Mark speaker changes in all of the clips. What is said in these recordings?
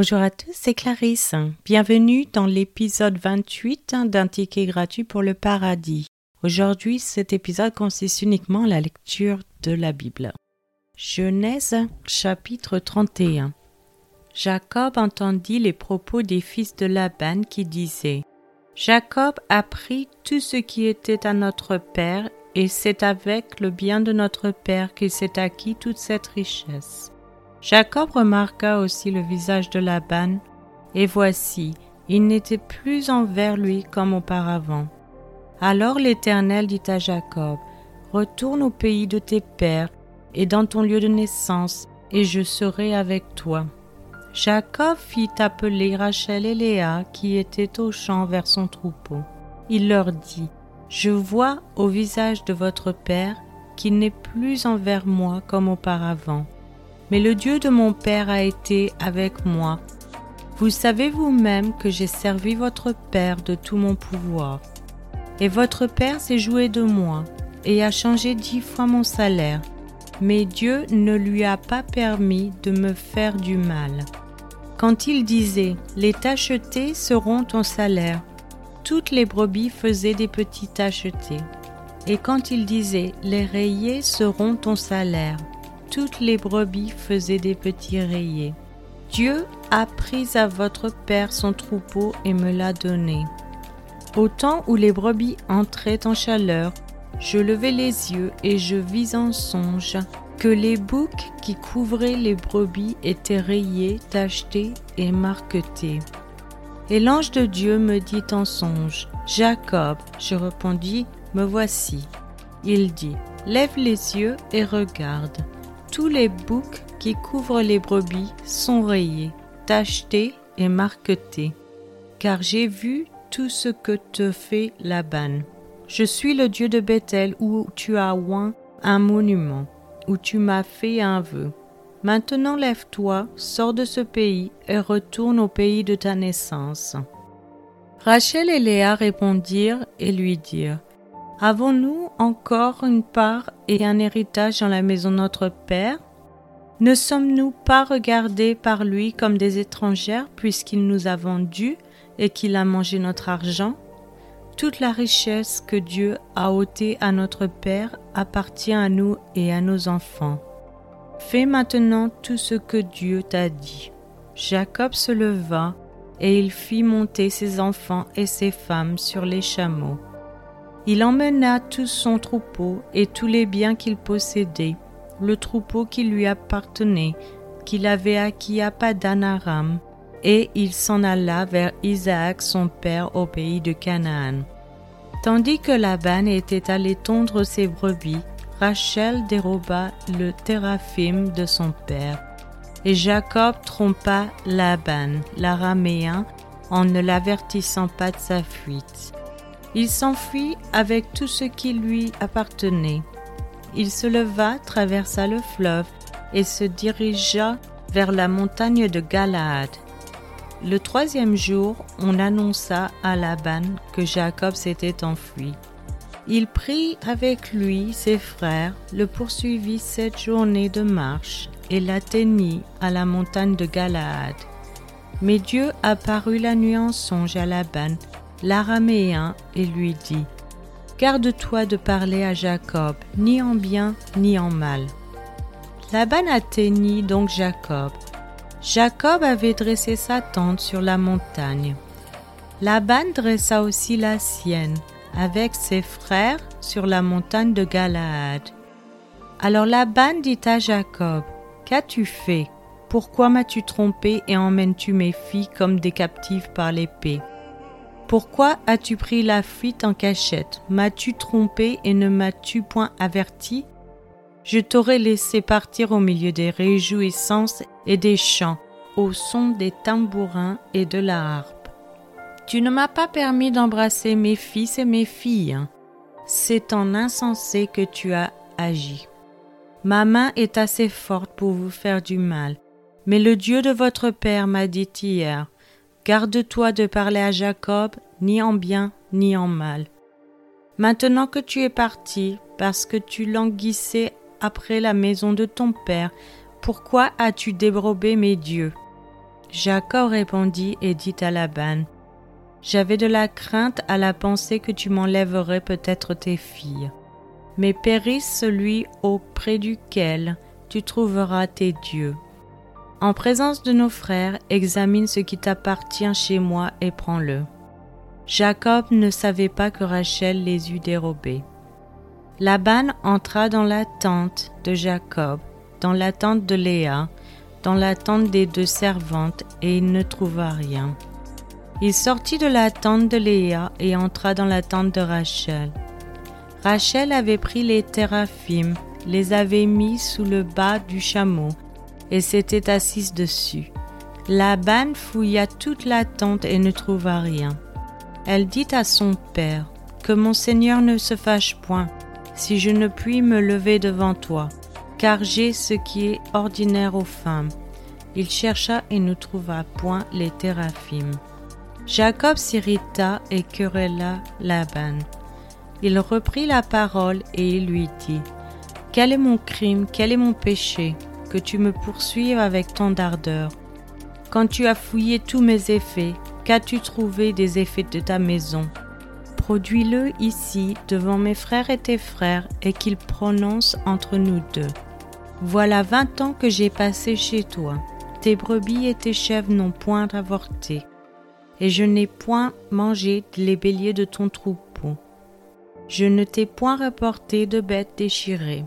Speaker 1: Bonjour à tous, c'est Clarisse. Bienvenue dans l'épisode 28 d'un ticket gratuit pour le paradis. Aujourd'hui, cet épisode consiste uniquement à la lecture de la Bible. Genèse chapitre 31 Jacob entendit les propos des fils de Laban qui disaient Jacob a pris tout ce qui était à notre père, et c'est avec le bien de notre père qu'il s'est acquis toute cette richesse. Jacob remarqua aussi le visage de Laban, et voici, il n'était plus envers lui comme auparavant. Alors l'Éternel dit à Jacob, Retourne au pays de tes pères et dans ton lieu de naissance, et je serai avec toi. Jacob fit appeler Rachel et Léa qui étaient au champ vers son troupeau. Il leur dit, Je vois au visage de votre Père qu'il n'est plus envers moi comme auparavant. Mais le Dieu de mon Père a été avec moi. Vous savez vous-même que j'ai servi votre Père de tout mon pouvoir. Et votre Père s'est joué de moi et a changé dix fois mon salaire. Mais Dieu ne lui a pas permis de me faire du mal. Quand il disait Les tachetés seront ton salaire, toutes les brebis faisaient des petits tachetés. Et quand il disait Les rayés seront ton salaire, toutes les brebis faisaient des petits rayés. Dieu a pris à votre Père son troupeau et me l'a donné. Au temps où les brebis entraient en chaleur, je levai les yeux et je vis en songe que les boucs qui couvraient les brebis étaient rayés, tachetés et marquetés. Et l'ange de Dieu me dit en songe, Jacob, je répondis, me voici. Il dit, lève les yeux et regarde. Tous les boucs qui couvrent les brebis sont rayés, tachetés et marquetés, car j'ai vu tout ce que te fait Laban. Je suis le Dieu de Bethel où tu as oint un monument, où tu m'as fait un vœu. Maintenant lève-toi, sors de ce pays et retourne au pays de ta naissance. Rachel et Léa répondirent et lui dirent Avons-nous encore une part et un héritage dans la maison de notre Père? Ne sommes-nous pas regardés par lui comme des étrangères puisqu'il nous a vendus et qu'il a mangé notre argent? Toute la richesse que Dieu a ôtée à notre Père appartient à nous et à nos enfants. Fais maintenant tout ce que Dieu t'a dit. Jacob se leva et il fit monter ses enfants et ses femmes sur les chameaux. Il emmena tout son troupeau et tous les biens qu'il possédait, le troupeau qui lui appartenait, qu'il avait acquis à Padan Aram, et il s'en alla vers Isaac son père au pays de Canaan. Tandis que Laban était allé tondre ses brebis, Rachel déroba le téraphim de son père. Et Jacob trompa Laban, l'araméen, en ne l'avertissant pas de sa fuite. Il s'enfuit avec tout ce qui lui appartenait. Il se leva, traversa le fleuve et se dirigea vers la montagne de Galaad. Le troisième jour, on annonça à Laban que Jacob s'était enfui. Il prit avec lui ses frères, le poursuivit sept journées de marche et l'atteignit à la montagne de Galaad. Mais Dieu apparut la nuit en songe à Laban, l'araméen, et lui dit Garde-toi de parler à Jacob, ni en bien ni en mal. Laban atteignit donc Jacob Jacob avait dressé sa tente sur la montagne. Laban dressa aussi la sienne avec ses frères sur la montagne de Galaad. Alors Laban dit à Jacob, Qu'as-tu fait? Pourquoi m'as-tu trompé et emmènes-tu mes filles comme des captives par l'épée? Pourquoi as-tu pris la fuite en cachette? M'as-tu trompé et ne m'as-tu point averti? Je t'aurais laissé partir au milieu des réjouissances et des chants, au son des tambourins et de la harpe. Tu ne m'as pas permis d'embrasser mes fils et mes filles. C'est en insensé que tu as agi. Ma main est assez forte pour vous faire du mal, mais le Dieu de votre Père m'a dit hier, Garde-toi de parler à Jacob, ni en bien, ni en mal. Maintenant que tu es parti, parce que tu languissais après la maison de ton père, pourquoi as-tu débrobé mes dieux? Jacob répondit et dit à Laban J'avais de la crainte à la pensée que tu m'enlèverais peut-être tes filles. Mais périsse celui auprès duquel tu trouveras tes dieux. En présence de nos frères, examine ce qui t'appartient chez moi et prends-le. Jacob ne savait pas que Rachel les eût dérobés. Laban entra dans la tente de Jacob, dans la tente de Léa, dans la tente des deux servantes, et il ne trouva rien. Il sortit de la tente de Léa et entra dans la tente de Rachel. Rachel avait pris les théraphim, les avait mis sous le bas du chameau, et s'était assise dessus. Laban fouilla toute la tente et ne trouva rien. Elle dit à son père, Que mon Seigneur ne se fâche point, si je ne puis me lever devant toi, car j'ai ce qui est ordinaire aux femmes. Il chercha et ne trouva point les théraphim. Jacob s'irrita et querella Laban. Il reprit la parole et il lui dit, Quel est mon crime, quel est mon péché, que tu me poursuives avec tant d'ardeur Quand tu as fouillé tous mes effets, Qu'as-tu trouvé des effets de ta maison? Produis-le ici devant mes frères et tes frères et qu'ils prononcent entre nous deux. Voilà vingt ans que j'ai passé chez toi. Tes brebis et tes chèvres n'ont point avorté, et je n'ai point mangé les béliers de ton troupeau. Je ne t'ai point rapporté de bêtes déchirées.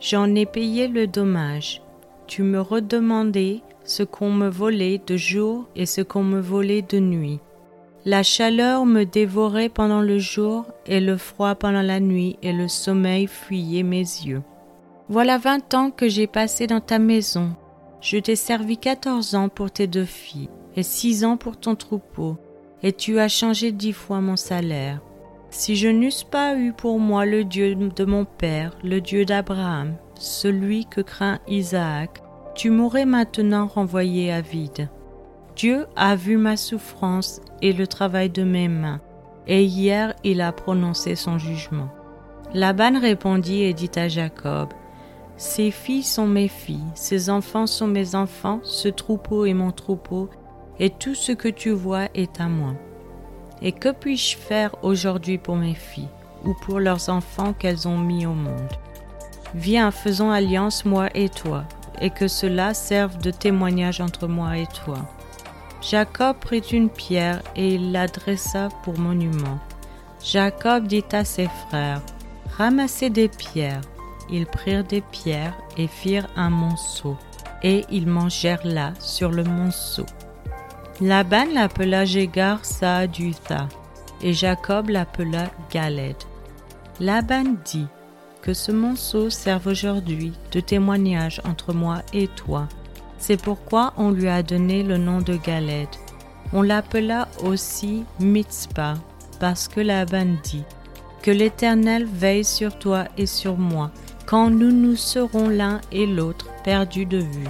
Speaker 1: J'en ai payé le dommage. Tu me redemandais ce qu'on me volait de jour et ce qu'on me volait de nuit. La chaleur me dévorait pendant le jour et le froid pendant la nuit et le sommeil fuyait mes yeux. Voilà vingt ans que j'ai passé dans ta maison. Je t'ai servi quatorze ans pour tes deux filles et six ans pour ton troupeau, et tu as changé dix fois mon salaire. Si je n'eusse pas eu pour moi le Dieu de mon Père, le Dieu d'Abraham, celui que craint Isaac, tu m'aurais maintenant renvoyé à vide. Dieu a vu ma souffrance et le travail de mes mains, et hier il a prononcé son jugement. Laban répondit et dit à Jacob, Ces filles sont mes filles, ces enfants sont mes enfants, ce troupeau est mon troupeau, et tout ce que tu vois est à moi. Et que puis-je faire aujourd'hui pour mes filles, ou pour leurs enfants qu'elles ont mis au monde? Viens, faisons alliance, moi et toi, et que cela serve de témoignage entre moi et toi. Jacob prit une pierre et il l'adressa pour monument. Jacob dit à ses frères, Ramassez des pierres. Ils prirent des pierres et firent un monceau, et ils mangèrent là sur le monceau. Laban l'appela Jégar Saadutha, et Jacob l'appela Galed. Laban dit, que ce monceau serve aujourd'hui de témoignage entre moi et toi. C'est pourquoi on lui a donné le nom de Galed. On l'appela aussi Mitzpah, parce que Laban dit Que l'Éternel veille sur toi et sur moi, quand nous nous serons l'un et l'autre perdus de vue.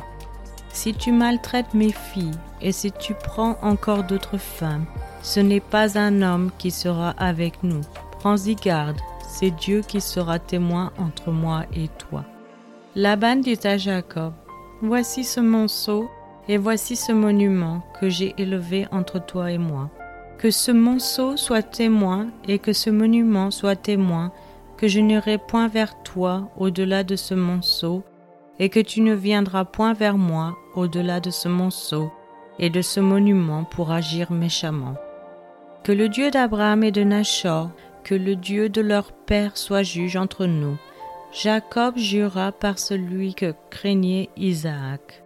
Speaker 1: Si tu maltraites mes filles et si tu prends encore d'autres femmes, ce n'est pas un homme qui sera avec nous. Prends-y garde, c'est Dieu qui sera témoin entre moi et toi. Laban dit à Jacob, Voici ce monceau et voici ce monument que j'ai élevé entre toi et moi. Que ce monceau soit témoin et que ce monument soit témoin que je n'irai point vers toi au-delà de ce monceau et que tu ne viendras point vers moi au-delà de ce monceau et de ce monument pour agir méchamment. Que le Dieu d'Abraham et de Nachor que le Dieu de leur père soit juge entre nous. Jacob jura par celui que craignait Isaac.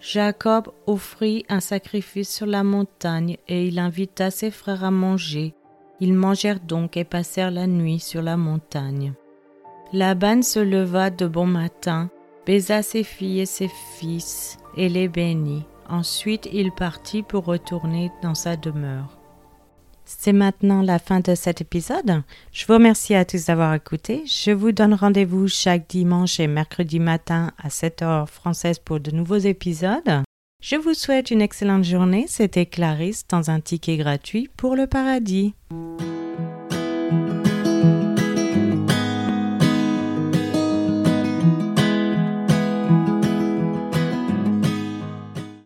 Speaker 1: Jacob offrit un sacrifice sur la montagne et il invita ses frères à manger. Ils mangèrent donc et passèrent la nuit sur la montagne. Laban se leva de bon matin, baisa ses filles et ses fils et les bénit. Ensuite il partit pour retourner dans sa demeure. C'est maintenant la fin de cet épisode. Je vous remercie à tous d'avoir écouté. Je vous donne rendez-vous chaque dimanche et mercredi matin à 7h française pour de nouveaux épisodes. Je vous souhaite une excellente journée. C'était Clarisse dans un ticket gratuit pour le paradis.